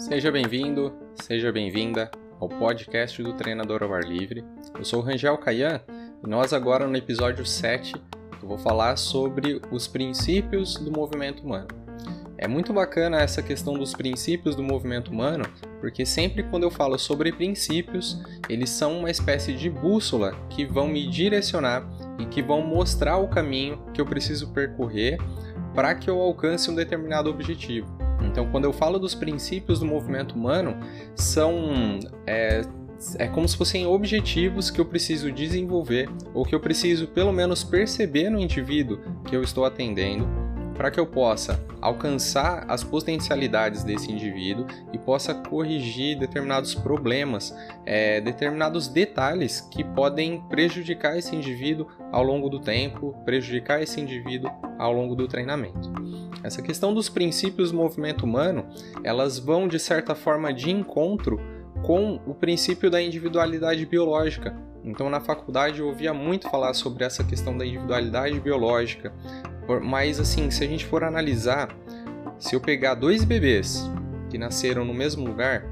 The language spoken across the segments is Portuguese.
Seja bem-vindo, seja bem-vinda ao podcast do Treinador ao Ar Livre. Eu sou o Rangel Caian e nós agora no episódio 7 eu vou falar sobre os princípios do movimento humano. É muito bacana essa questão dos princípios do movimento humano, porque sempre quando eu falo sobre princípios, eles são uma espécie de bússola que vão me direcionar e que vão mostrar o caminho que eu preciso percorrer para que eu alcance um determinado objetivo. Então, quando eu falo dos princípios do movimento humano, são é, é como se fossem objetivos que eu preciso desenvolver ou que eu preciso pelo menos perceber no indivíduo que eu estou atendendo para que eu possa alcançar as potencialidades desse indivíduo e possa corrigir determinados problemas, é, determinados detalhes que podem prejudicar esse indivíduo ao longo do tempo, prejudicar esse indivíduo ao longo do treinamento. Essa questão dos princípios do movimento humano, elas vão de certa forma de encontro com o princípio da individualidade biológica. Então, na faculdade eu ouvia muito falar sobre essa questão da individualidade biológica, mas assim, se a gente for analisar, se eu pegar dois bebês que nasceram no mesmo lugar,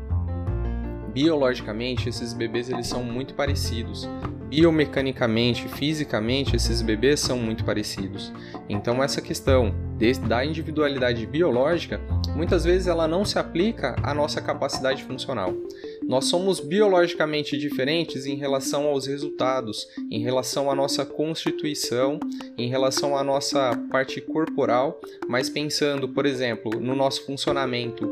biologicamente esses bebês eles são muito parecidos. Biomecanicamente, fisicamente, esses bebês são muito parecidos. Então essa questão da individualidade biológica, muitas vezes ela não se aplica à nossa capacidade funcional. Nós somos biologicamente diferentes em relação aos resultados, em relação à nossa constituição, em relação à nossa parte corporal, mas pensando, por exemplo, no nosso funcionamento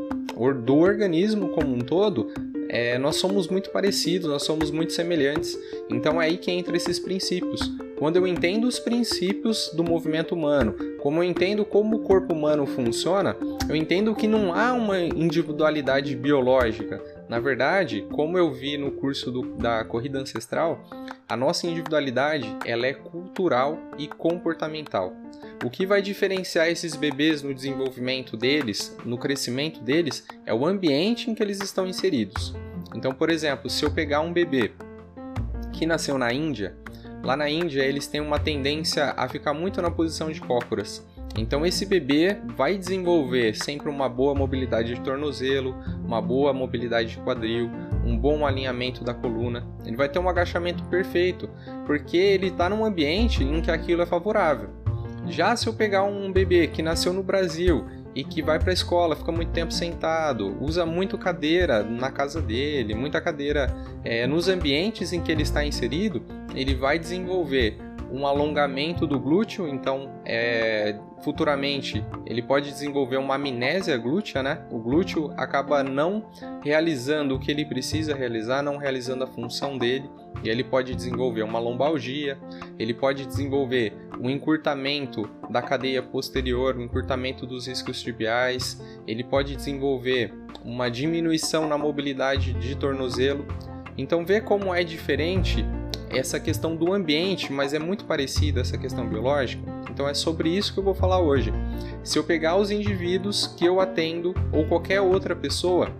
do organismo como um todo, é, nós somos muito parecidos, nós somos muito semelhantes. Então é aí que entra esses princípios. Quando eu entendo os princípios do movimento humano, como eu entendo como o corpo humano funciona, eu entendo que não há uma individualidade biológica, na verdade, como eu vi no curso do, da corrida ancestral, a nossa individualidade ela é cultural e comportamental. O que vai diferenciar esses bebês no desenvolvimento deles, no crescimento deles, é o ambiente em que eles estão inseridos. Então, por exemplo, se eu pegar um bebê que nasceu na Índia, lá na Índia eles têm uma tendência a ficar muito na posição de cócoras. Então esse bebê vai desenvolver sempre uma boa mobilidade de tornozelo, uma boa mobilidade de quadril, um bom alinhamento da coluna. Ele vai ter um agachamento perfeito, porque ele está num ambiente em que aquilo é favorável. Já se eu pegar um bebê que nasceu no Brasil e que vai para a escola, fica muito tempo sentado, usa muito cadeira na casa dele, muita cadeira é, nos ambientes em que ele está inserido, ele vai desenvolver um alongamento do glúteo, então é, futuramente ele pode desenvolver uma amnésia glútea, né? O glúteo acaba não realizando o que ele precisa realizar, não realizando a função dele, e ele pode desenvolver uma lombalgia, ele pode desenvolver um encurtamento da cadeia posterior, um encurtamento dos riscos tibiais, ele pode desenvolver uma diminuição na mobilidade de tornozelo. Então vê como é diferente essa questão do ambiente, mas é muito parecida essa questão biológica. Então é sobre isso que eu vou falar hoje. Se eu pegar os indivíduos que eu atendo ou qualquer outra pessoa,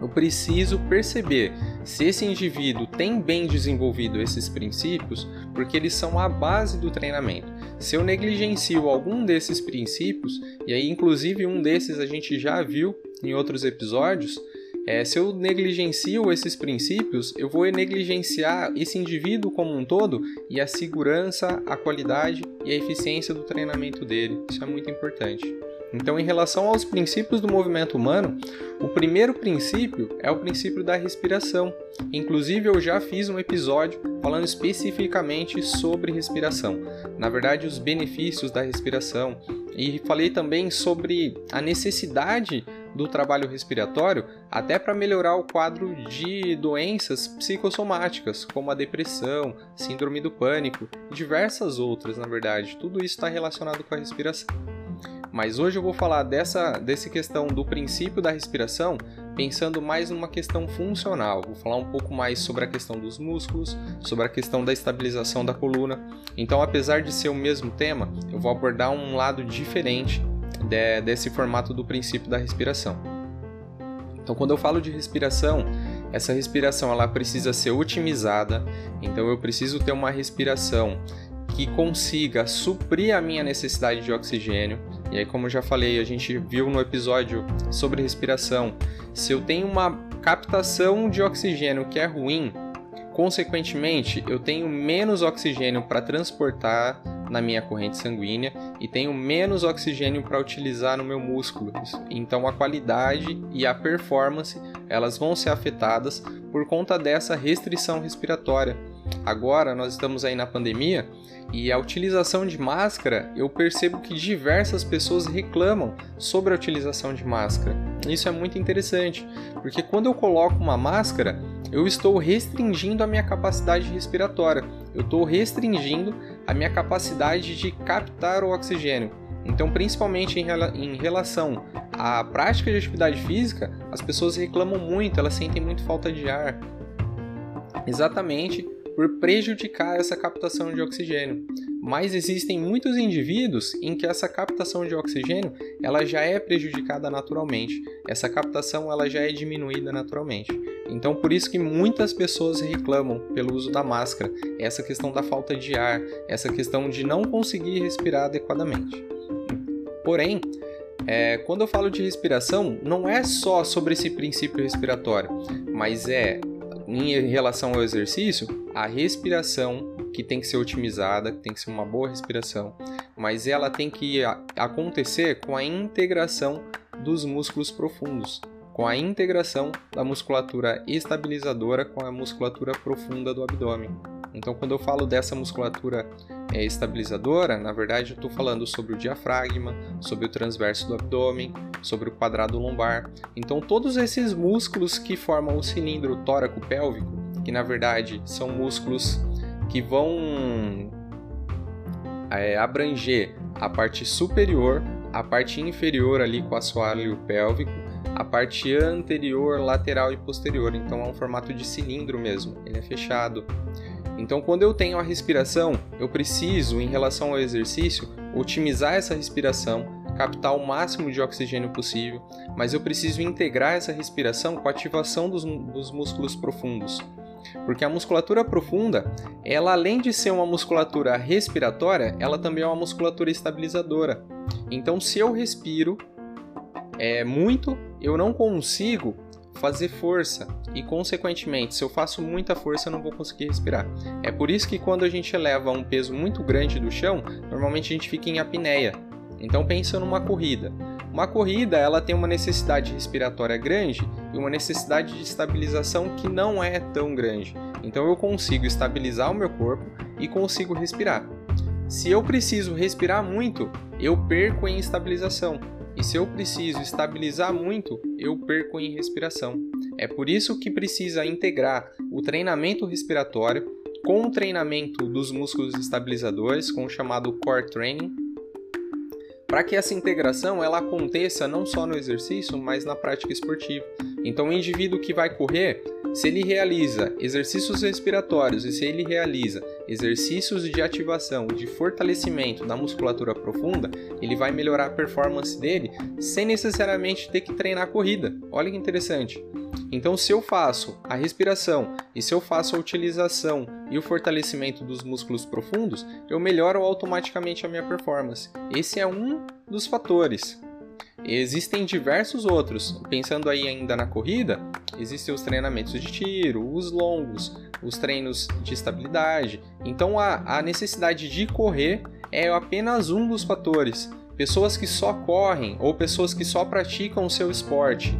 eu preciso perceber se esse indivíduo tem bem desenvolvido esses princípios, porque eles são a base do treinamento. Se eu negligencio algum desses princípios, e aí inclusive um desses a gente já viu em outros episódios, é, se eu negligencio esses princípios, eu vou negligenciar esse indivíduo como um todo e a segurança, a qualidade e a eficiência do treinamento dele. Isso é muito importante. Então, em relação aos princípios do movimento humano, o primeiro princípio é o princípio da respiração. Inclusive, eu já fiz um episódio falando especificamente sobre respiração. Na verdade, os benefícios da respiração. E falei também sobre a necessidade do trabalho respiratório até para melhorar o quadro de doenças psicossomáticas, como a depressão, síndrome do pânico e diversas outras, na verdade. Tudo isso está relacionado com a respiração. Mas hoje eu vou falar dessa, dessa questão do princípio da respiração, pensando mais numa questão funcional. Vou falar um pouco mais sobre a questão dos músculos, sobre a questão da estabilização da coluna. Então, apesar de ser o mesmo tema, eu vou abordar um lado diferente de, desse formato do princípio da respiração. Então, quando eu falo de respiração, essa respiração ela precisa ser otimizada. Então, eu preciso ter uma respiração que consiga suprir a minha necessidade de oxigênio. E aí, como já falei, a gente viu no episódio sobre respiração, se eu tenho uma captação de oxigênio que é ruim, consequentemente, eu tenho menos oxigênio para transportar na minha corrente sanguínea e tenho menos oxigênio para utilizar no meu músculo. Então a qualidade e a performance elas vão ser afetadas por conta dessa restrição respiratória. Agora nós estamos aí na pandemia e a utilização de máscara, eu percebo que diversas pessoas reclamam sobre a utilização de máscara. Isso é muito interessante, porque quando eu coloco uma máscara, eu estou restringindo a minha capacidade respiratória, eu estou restringindo a minha capacidade de captar o oxigênio. Então, principalmente em, em relação à prática de atividade física, as pessoas reclamam muito, elas sentem muito falta de ar. Exatamente por prejudicar essa captação de oxigênio. Mas existem muitos indivíduos em que essa captação de oxigênio ela já é prejudicada naturalmente. Essa captação ela já é diminuída naturalmente. Então por isso que muitas pessoas reclamam pelo uso da máscara, essa questão da falta de ar, essa questão de não conseguir respirar adequadamente. Porém, é, quando eu falo de respiração, não é só sobre esse princípio respiratório, mas é em relação ao exercício, a respiração que tem que ser otimizada, que tem que ser uma boa respiração, mas ela tem que acontecer com a integração dos músculos profundos, com a integração da musculatura estabilizadora com a musculatura profunda do abdômen. Então, quando eu falo dessa musculatura é, estabilizadora, na verdade, eu estou falando sobre o diafragma, sobre o transverso do abdômen, sobre o quadrado lombar. Então, todos esses músculos que formam o cilindro tóraco-pélvico, que na verdade são músculos que vão é, abranger a parte superior, a parte inferior ali com o assoalho pélvico, a parte anterior, lateral e posterior. Então é um formato de cilindro mesmo, ele é fechado. Então, quando eu tenho a respiração, eu preciso, em relação ao exercício, otimizar essa respiração, captar o máximo de oxigênio possível, mas eu preciso integrar essa respiração com a ativação dos, dos músculos profundos. Porque a musculatura profunda, ela além de ser uma musculatura respiratória, ela também é uma musculatura estabilizadora. Então, se eu respiro é, muito, eu não consigo fazer força e, consequentemente, se eu faço muita força, eu não vou conseguir respirar. É por isso que quando a gente eleva um peso muito grande do chão, normalmente a gente fica em apneia. Então pensa numa corrida. Uma corrida, ela tem uma necessidade respiratória grande e uma necessidade de estabilização que não é tão grande. Então eu consigo estabilizar o meu corpo e consigo respirar. Se eu preciso respirar muito, eu perco em estabilização. E se eu preciso estabilizar muito, eu perco em respiração. É por isso que precisa integrar o treinamento respiratório com o treinamento dos músculos estabilizadores, com o chamado core training, para que essa integração ela aconteça não só no exercício, mas na prática esportiva. Então, o indivíduo que vai correr, se ele realiza exercícios respiratórios e se ele realiza exercícios de ativação, de fortalecimento da musculatura profunda, ele vai melhorar a performance dele sem necessariamente ter que treinar a corrida. Olha que interessante. Então, se eu faço a respiração e se eu faço a utilização e o fortalecimento dos músculos profundos, eu melhoro automaticamente a minha performance. Esse é um dos fatores. Existem diversos outros. Pensando aí ainda na corrida, existem os treinamentos de tiro, os longos, os treinos de estabilidade. Então a, a necessidade de correr é apenas um dos fatores. Pessoas que só correm ou pessoas que só praticam o seu esporte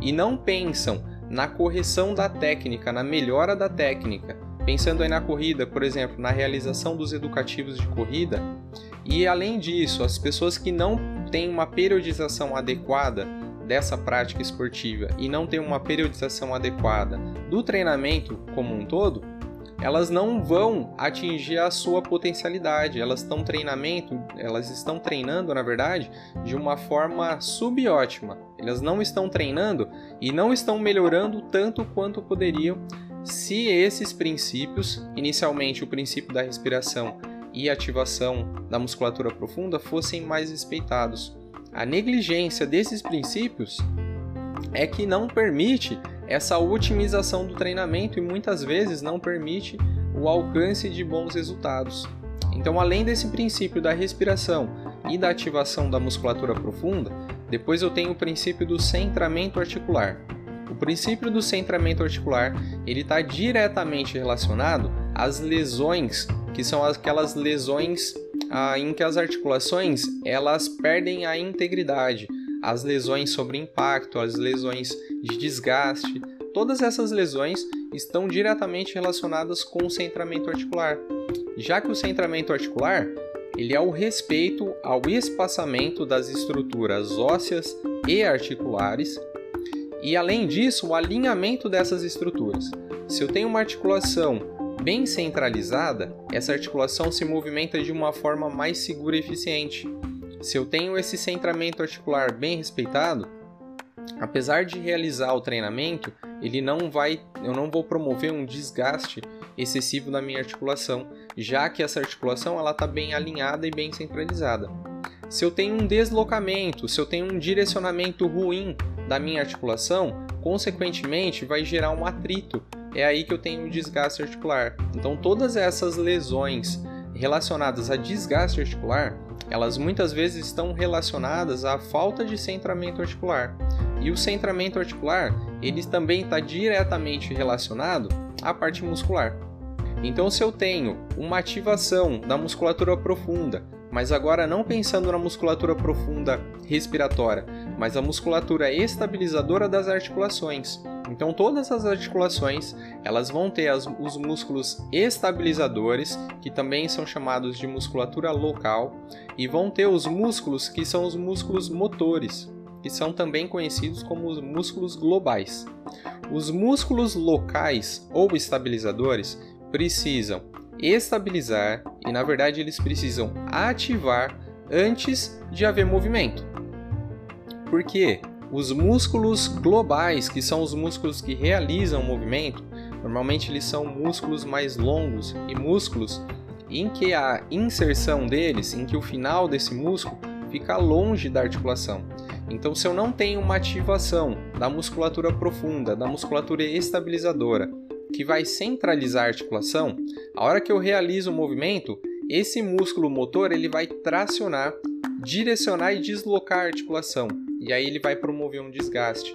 e não pensam na correção da técnica, na melhora da técnica, pensando aí na corrida, por exemplo, na realização dos educativos de corrida, e além disso, as pessoas que não têm uma periodização adequada dessa prática esportiva e não têm uma periodização adequada do treinamento como um todo, elas não vão atingir a sua potencialidade. Elas estão treinamento, elas estão treinando, na verdade, de uma forma subótima. Elas não estão treinando e não estão melhorando tanto quanto poderiam se esses princípios, inicialmente o princípio da respiração e ativação da musculatura profunda, fossem mais respeitados. A negligência desses princípios é que não permite essa otimização do treinamento e muitas vezes não permite o alcance de bons resultados. Então, além desse princípio da respiração e da ativação da musculatura profunda, depois eu tenho o princípio do centramento articular. O princípio do centramento articular ele está diretamente relacionado às lesões, que são aquelas lesões ah, em que as articulações elas perdem a integridade, as lesões sobre impacto, as lesões de desgaste, todas essas lesões estão diretamente relacionadas com o centramento articular. Já que o centramento articular ele é o respeito ao espaçamento das estruturas ósseas e articulares e além disso o alinhamento dessas estruturas. Se eu tenho uma articulação bem centralizada, essa articulação se movimenta de uma forma mais segura e eficiente. Se eu tenho esse centramento articular bem respeitado, apesar de realizar o treinamento, ele não vai, eu não vou promover um desgaste excessivo na minha articulação, já que essa articulação ela está bem alinhada e bem centralizada. Se eu tenho um deslocamento, se eu tenho um direcionamento ruim da minha articulação, consequentemente vai gerar um atrito. É aí que eu tenho desgaste articular. Então todas essas lesões relacionadas a desgaste articular, elas muitas vezes estão relacionadas à falta de centramento articular. E o centramento articular, ele também está diretamente relacionado à parte muscular. Então, se eu tenho uma ativação da musculatura profunda, mas agora não pensando na musculatura profunda respiratória, mas a musculatura estabilizadora das articulações. Então todas as articulações, elas vão ter as, os músculos estabilizadores, que também são chamados de musculatura local, e vão ter os músculos que são os músculos motores, que são também conhecidos como os músculos globais. Os músculos locais ou estabilizadores precisam estabilizar e, na verdade, eles precisam ativar antes de haver movimento. Porque os músculos globais, que são os músculos que realizam o movimento, normalmente eles são músculos mais longos e músculos em que a inserção deles, em que o final desse músculo fica longe da articulação. Então, se eu não tenho uma ativação da musculatura profunda, da musculatura estabilizadora, que vai centralizar a articulação, a hora que eu realizo o movimento, esse músculo motor ele vai tracionar, direcionar e deslocar a articulação, e aí ele vai promover um desgaste.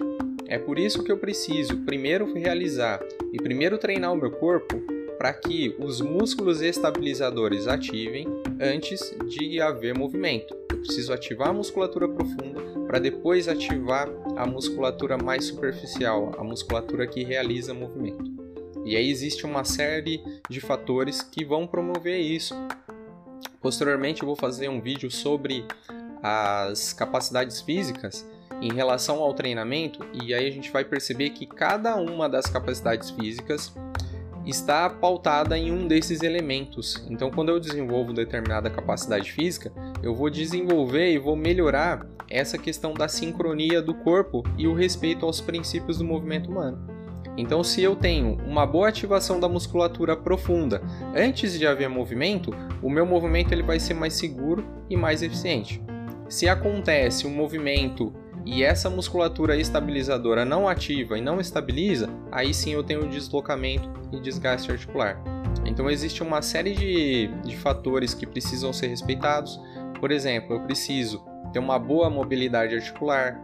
É por isso que eu preciso primeiro realizar e primeiro treinar o meu corpo para que os músculos estabilizadores ativem antes de haver movimento. Eu preciso ativar a musculatura profunda para depois ativar a musculatura mais superficial, a musculatura que realiza movimento. E aí existe uma série de fatores que vão promover isso. Posteriormente eu vou fazer um vídeo sobre as capacidades físicas em relação ao treinamento e aí a gente vai perceber que cada uma das capacidades físicas está pautada em um desses elementos. Então, quando eu desenvolvo determinada capacidade física, eu vou desenvolver e vou melhorar essa questão da sincronia do corpo e o respeito aos princípios do movimento humano. Então, se eu tenho uma boa ativação da musculatura profunda antes de haver movimento, o meu movimento ele vai ser mais seguro e mais eficiente. Se acontece um movimento e essa musculatura estabilizadora não ativa e não estabiliza, aí sim eu tenho deslocamento e desgaste articular. Então existe uma série de, de fatores que precisam ser respeitados. Por exemplo, eu preciso ter uma boa mobilidade articular,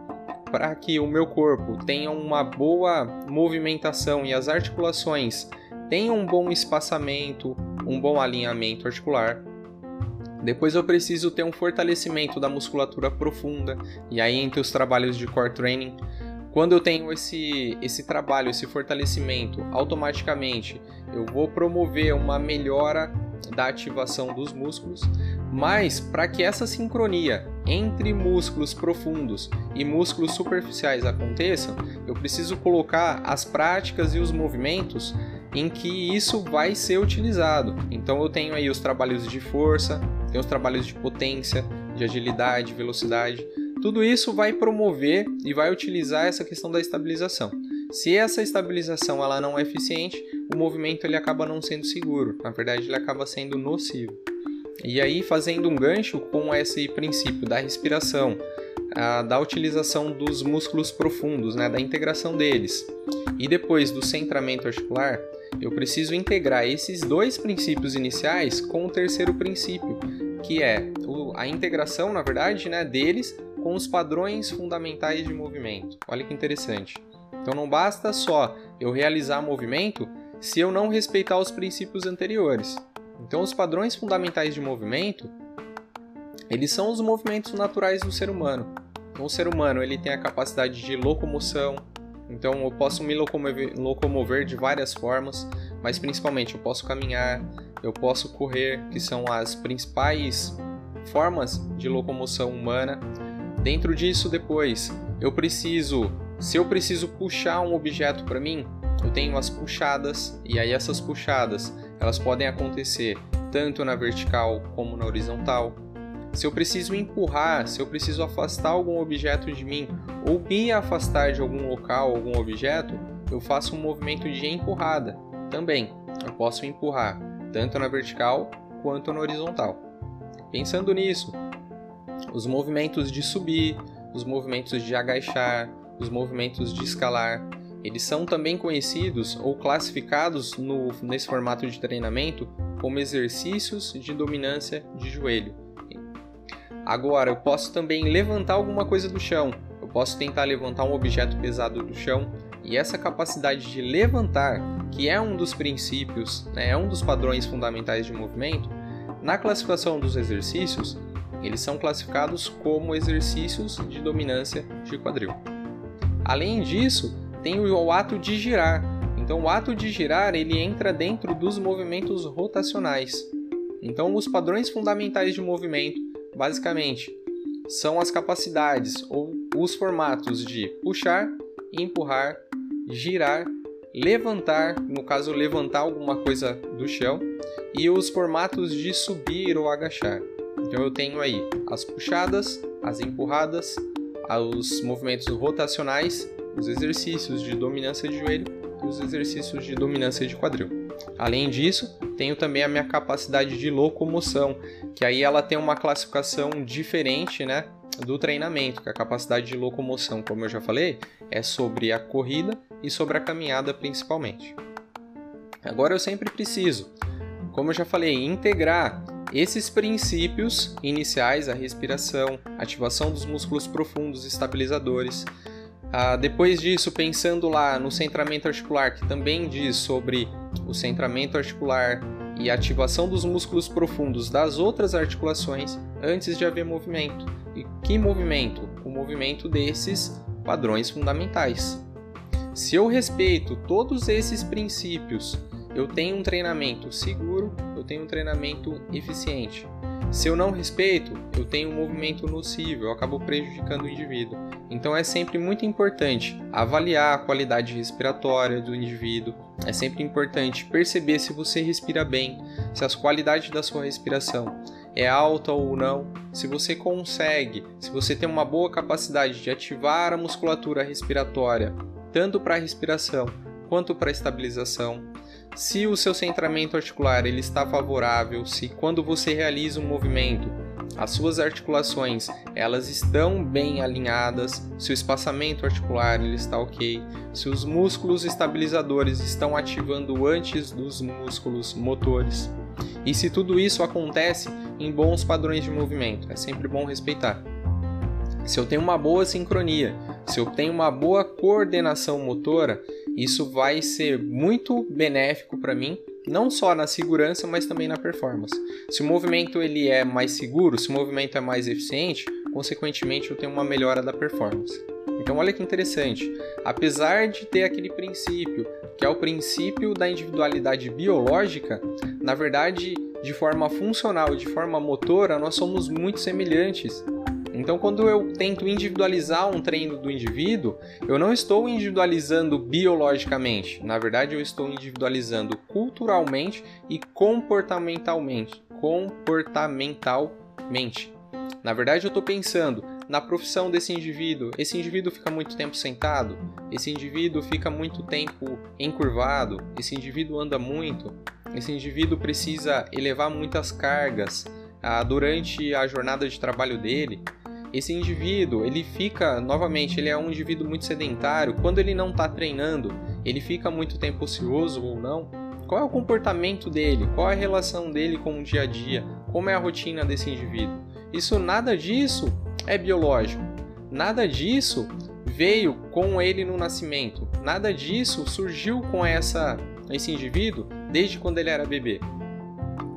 para que o meu corpo tenha uma boa movimentação e as articulações tenham um bom espaçamento, um bom alinhamento articular. Depois eu preciso ter um fortalecimento da musculatura profunda, e aí entre os trabalhos de core training, quando eu tenho esse, esse trabalho, esse fortalecimento, automaticamente eu vou promover uma melhora da ativação dos músculos, mas para que essa sincronia entre músculos profundos e músculos superficiais aconteçam, eu preciso colocar as práticas e os movimentos em que isso vai ser utilizado. Então eu tenho aí os trabalhos de força, tenho os trabalhos de potência, de agilidade, velocidade. Tudo isso vai promover e vai utilizar essa questão da estabilização. Se essa estabilização ela não é eficiente, o movimento ele acaba não sendo seguro. Na verdade, ele acaba sendo nocivo. E aí, fazendo um gancho com esse princípio da respiração, a, da utilização dos músculos profundos, né, da integração deles, e depois do centramento articular, eu preciso integrar esses dois princípios iniciais com o terceiro princípio, que é a integração, na verdade, né, deles com os padrões fundamentais de movimento. Olha que interessante. Então não basta só eu realizar movimento se eu não respeitar os princípios anteriores. Então os padrões fundamentais de movimento, eles são os movimentos naturais do ser humano. Então o ser humano ele tem a capacidade de locomoção, então eu posso me locomover, de várias formas, mas principalmente eu posso caminhar, eu posso correr, que são as principais formas de locomoção humana. Dentro disso, depois, eu preciso, se eu preciso puxar um objeto para mim, eu tenho as puxadas, e aí essas puxadas, elas podem acontecer tanto na vertical como na horizontal. Se eu preciso empurrar, se eu preciso afastar algum objeto de mim ou me afastar de algum local, algum objeto, eu faço um movimento de empurrada. Também, eu posso empurrar tanto na vertical quanto na horizontal. Pensando nisso, os movimentos de subir, os movimentos de agachar, os movimentos de escalar, eles são também conhecidos ou classificados no, nesse formato de treinamento como exercícios de dominância de joelho. Agora, eu posso também levantar alguma coisa do chão. Eu posso tentar levantar um objeto pesado do chão. E essa capacidade de levantar, que é um dos princípios, né, é um dos padrões fundamentais de movimento, na classificação dos exercícios, eles são classificados como exercícios de dominância de quadril. Além disso, tem o ato de girar. Então, o ato de girar ele entra dentro dos movimentos rotacionais. Então, os padrões fundamentais de movimento basicamente, são as capacidades ou os formatos de puxar, empurrar, girar, levantar, no caso levantar alguma coisa do chão, e os formatos de subir ou agachar. Então eu tenho aí as puxadas, as empurradas, os movimentos rotacionais, os exercícios de dominância de joelho e os exercícios de dominância de quadril. Além disso, tenho também a minha capacidade de locomoção, que aí ela tem uma classificação diferente, né, do treinamento, que a capacidade de locomoção, como eu já falei, é sobre a corrida e sobre a caminhada principalmente. Agora eu sempre preciso, como eu já falei, integrar esses princípios iniciais, a respiração, ativação dos músculos profundos estabilizadores, ah, depois disso, pensando lá no centramento articular, que também diz sobre o centramento articular e ativação dos músculos profundos das outras articulações antes de haver movimento. E que movimento? O movimento desses padrões fundamentais. Se eu respeito todos esses princípios, eu tenho um treinamento seguro, eu tenho um treinamento eficiente. Se eu não respeito, eu tenho um movimento nocivo, eu acabo prejudicando o indivíduo. Então é sempre muito importante avaliar a qualidade respiratória do indivíduo. É sempre importante perceber se você respira bem, se as qualidades da sua respiração é alta ou não, se você consegue, se você tem uma boa capacidade de ativar a musculatura respiratória, tanto para a respiração quanto para a estabilização se o seu centramento articular ele está favorável, se quando você realiza um movimento as suas articulações elas estão bem alinhadas, se o espaçamento articular ele está ok, se os músculos estabilizadores estão ativando antes dos músculos motores. E se tudo isso acontece em bons padrões de movimento, é sempre bom respeitar. Se eu tenho uma boa sincronia, se eu tenho uma boa coordenação motora, isso vai ser muito benéfico para mim, não só na segurança, mas também na performance. Se o movimento ele é mais seguro, se o movimento é mais eficiente, consequentemente eu tenho uma melhora da performance. Então olha que interessante, apesar de ter aquele princípio, que é o princípio da individualidade biológica, na verdade, de forma funcional, de forma motora, nós somos muito semelhantes. Então, quando eu tento individualizar um treino do indivíduo, eu não estou individualizando biologicamente. Na verdade, eu estou individualizando culturalmente e comportamentalmente. Comportamentalmente. Na verdade, eu estou pensando na profissão desse indivíduo. Esse indivíduo fica muito tempo sentado, esse indivíduo fica muito tempo encurvado, esse indivíduo anda muito, esse indivíduo precisa elevar muitas cargas ah, durante a jornada de trabalho dele esse indivíduo, ele fica, novamente, ele é um indivíduo muito sedentário. Quando ele não está treinando, ele fica muito tempo ocioso ou não? Qual é o comportamento dele? Qual é a relação dele com o dia a dia? Como é a rotina desse indivíduo? Isso nada disso é biológico. Nada disso veio com ele no nascimento. Nada disso surgiu com essa esse indivíduo desde quando ele era bebê.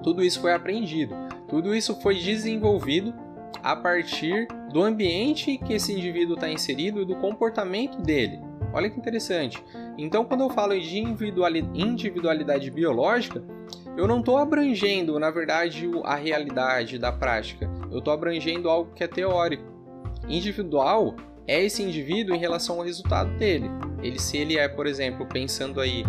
Tudo isso foi aprendido. Tudo isso foi desenvolvido a partir do ambiente que esse indivíduo está inserido e do comportamento dele. Olha que interessante. Então, quando eu falo de individualidade biológica, eu não estou abrangendo, na verdade, a realidade da prática. Eu estou abrangendo algo que é teórico. Individual é esse indivíduo em relação ao resultado dele. Ele, se ele é, por exemplo, pensando aí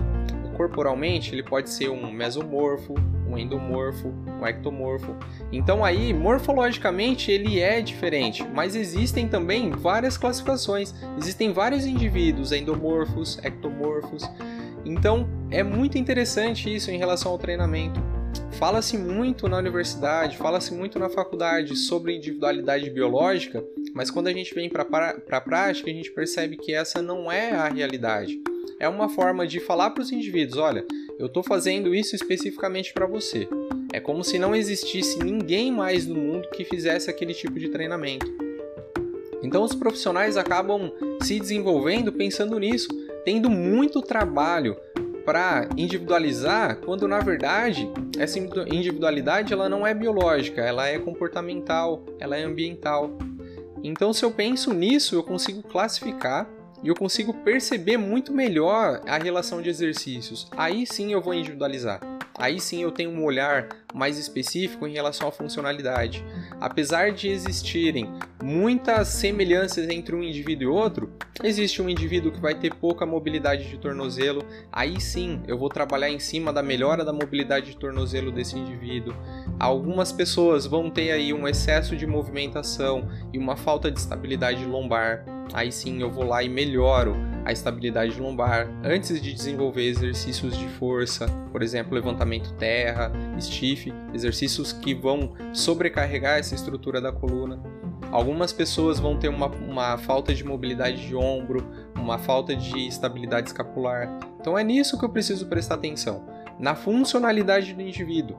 corporalmente, ele pode ser um mesomorfo, um endomorfo, um ectomorfo. Então aí, morfologicamente, ele é diferente, mas existem também várias classificações. Existem vários indivíduos endomorfos, ectomorfos. Então, é muito interessante isso em relação ao treinamento. Fala-se muito na universidade, fala-se muito na faculdade sobre individualidade biológica, mas quando a gente vem para a prática, a gente percebe que essa não é a realidade. É uma forma de falar para os indivíduos: olha, eu estou fazendo isso especificamente para você. É como se não existisse ninguém mais no mundo que fizesse aquele tipo de treinamento. Então os profissionais acabam se desenvolvendo pensando nisso, tendo muito trabalho para individualizar, quando na verdade essa individualidade ela não é biológica, ela é comportamental, ela é ambiental. Então se eu penso nisso, eu consigo classificar e eu consigo perceber muito melhor a relação de exercícios. Aí sim eu vou individualizar. Aí sim eu tenho um olhar mais específico em relação à funcionalidade. Apesar de existirem muitas semelhanças entre um indivíduo e outro, existe um indivíduo que vai ter pouca mobilidade de tornozelo. Aí sim eu vou trabalhar em cima da melhora da mobilidade de tornozelo desse indivíduo. Algumas pessoas vão ter aí um excesso de movimentação e uma falta de estabilidade lombar aí sim eu vou lá e melhoro a estabilidade lombar antes de desenvolver exercícios de força, por exemplo, levantamento terra, stiff, exercícios que vão sobrecarregar essa estrutura da coluna. Algumas pessoas vão ter uma, uma falta de mobilidade de ombro, uma falta de estabilidade escapular. Então é nisso que eu preciso prestar atenção, na funcionalidade do indivíduo.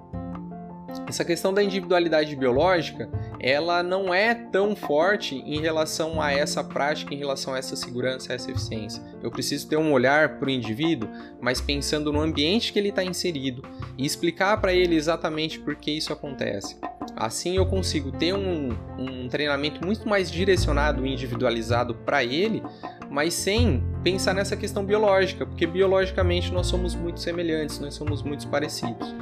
Essa questão da individualidade biológica, ela não é tão forte em relação a essa prática, em relação a essa segurança, a essa eficiência. Eu preciso ter um olhar para o indivíduo, mas pensando no ambiente que ele está inserido e explicar para ele exatamente por que isso acontece. Assim eu consigo ter um, um treinamento muito mais direcionado e individualizado para ele, mas sem pensar nessa questão biológica, porque biologicamente nós somos muito semelhantes, nós somos muito parecidos.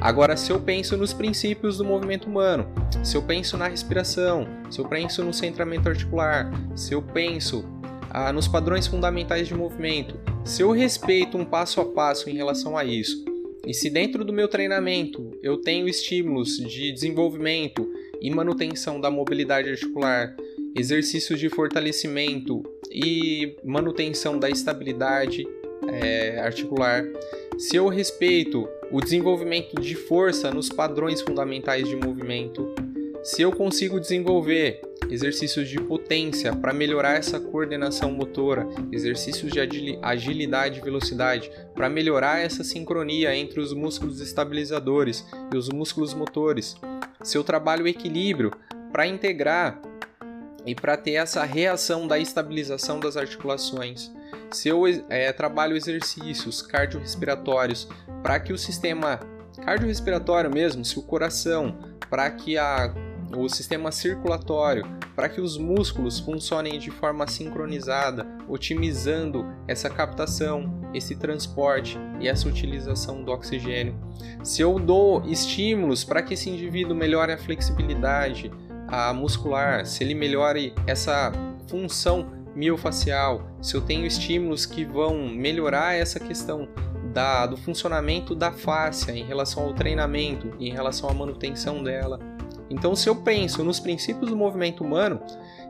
Agora, se eu penso nos princípios do movimento humano, se eu penso na respiração, se eu penso no centramento articular, se eu penso ah, nos padrões fundamentais de movimento, se eu respeito um passo a passo em relação a isso, e se dentro do meu treinamento eu tenho estímulos de desenvolvimento e manutenção da mobilidade articular, exercícios de fortalecimento e manutenção da estabilidade é, articular, se eu respeito o desenvolvimento de força nos padrões fundamentais de movimento, se eu consigo desenvolver exercícios de potência para melhorar essa coordenação motora, exercícios de agilidade e velocidade para melhorar essa sincronia entre os músculos estabilizadores e os músculos motores, se eu trabalho o equilíbrio para integrar e para ter essa reação da estabilização das articulações, se eu é, trabalho exercícios cardiorrespiratórios para que o sistema cardiorrespiratório mesmo, se o coração, para que a, o sistema circulatório, para que os músculos funcionem de forma sincronizada, otimizando essa captação, esse transporte e essa utilização do oxigênio. Se eu dou estímulos para que esse indivíduo melhore a flexibilidade a muscular, se ele melhore essa função miofacial, se eu tenho estímulos que vão melhorar essa questão da, do funcionamento da face em relação ao treinamento em relação à manutenção dela. Então, se eu penso nos princípios do movimento humano,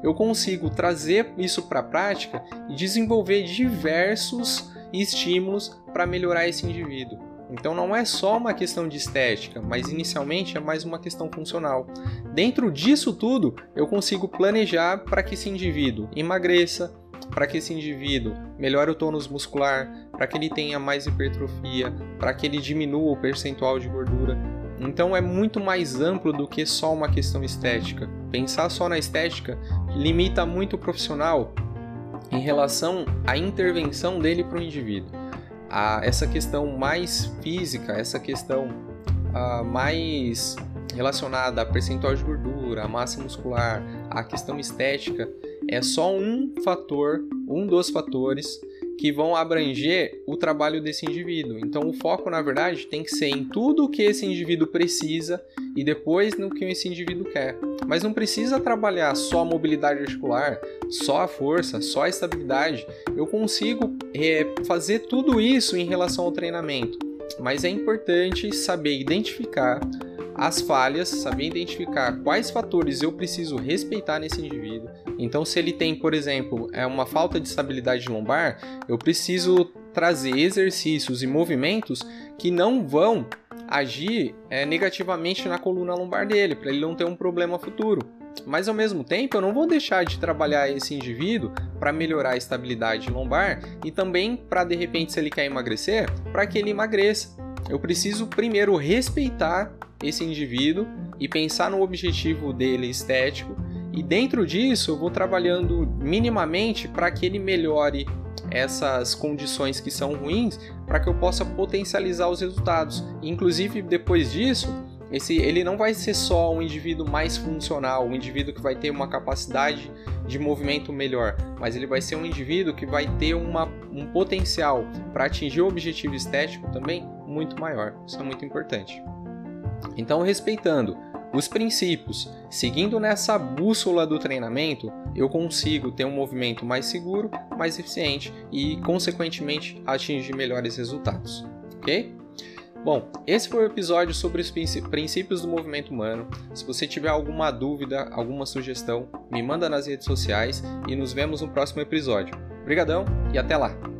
eu consigo trazer isso para a prática e desenvolver diversos estímulos para melhorar esse indivíduo. Então não é só uma questão de estética, mas inicialmente é mais uma questão funcional. Dentro disso tudo, eu consigo planejar para que esse indivíduo emagreça, para que esse indivíduo melhore o tônus muscular, para que ele tenha mais hipertrofia, para que ele diminua o percentual de gordura. Então é muito mais amplo do que só uma questão estética. Pensar só na estética limita muito o profissional em relação à intervenção dele para o indivíduo. A, essa questão mais física, essa questão a, mais relacionada a percentual de gordura, a massa muscular, a questão estética, é só um fator, um dos fatores que vão abranger o trabalho desse indivíduo. Então, o foco, na verdade, tem que ser em tudo o que esse indivíduo precisa e depois no que esse indivíduo quer. Mas não precisa trabalhar só a mobilidade articular, só a força, só a estabilidade. Eu consigo é, fazer tudo isso em relação ao treinamento. Mas é importante saber identificar as falhas, saber identificar quais fatores eu preciso respeitar nesse indivíduo. Então, se ele tem, por exemplo, é uma falta de estabilidade lombar, eu preciso trazer exercícios e movimentos que não vão agir é, negativamente na coluna lombar dele, para ele não ter um problema futuro. Mas ao mesmo tempo, eu não vou deixar de trabalhar esse indivíduo para melhorar a estabilidade lombar e também para de repente, se ele quer emagrecer, para que ele emagreça. Eu preciso primeiro respeitar esse indivíduo e pensar no objetivo dele estético. E dentro disso, eu vou trabalhando minimamente para que ele melhore essas condições que são ruins, para que eu possa potencializar os resultados. Inclusive, depois disso, esse, ele não vai ser só um indivíduo mais funcional, um indivíduo que vai ter uma capacidade de movimento melhor, mas ele vai ser um indivíduo que vai ter uma, um potencial para atingir o objetivo estético também muito maior. Isso é muito importante. Então, respeitando os princípios, seguindo nessa bússola do treinamento, eu consigo ter um movimento mais seguro, mais eficiente e, consequentemente, atingir melhores resultados. Ok? Bom, esse foi o episódio sobre os princípios do movimento humano. Se você tiver alguma dúvida, alguma sugestão, me manda nas redes sociais e nos vemos no próximo episódio. Obrigadão e até lá!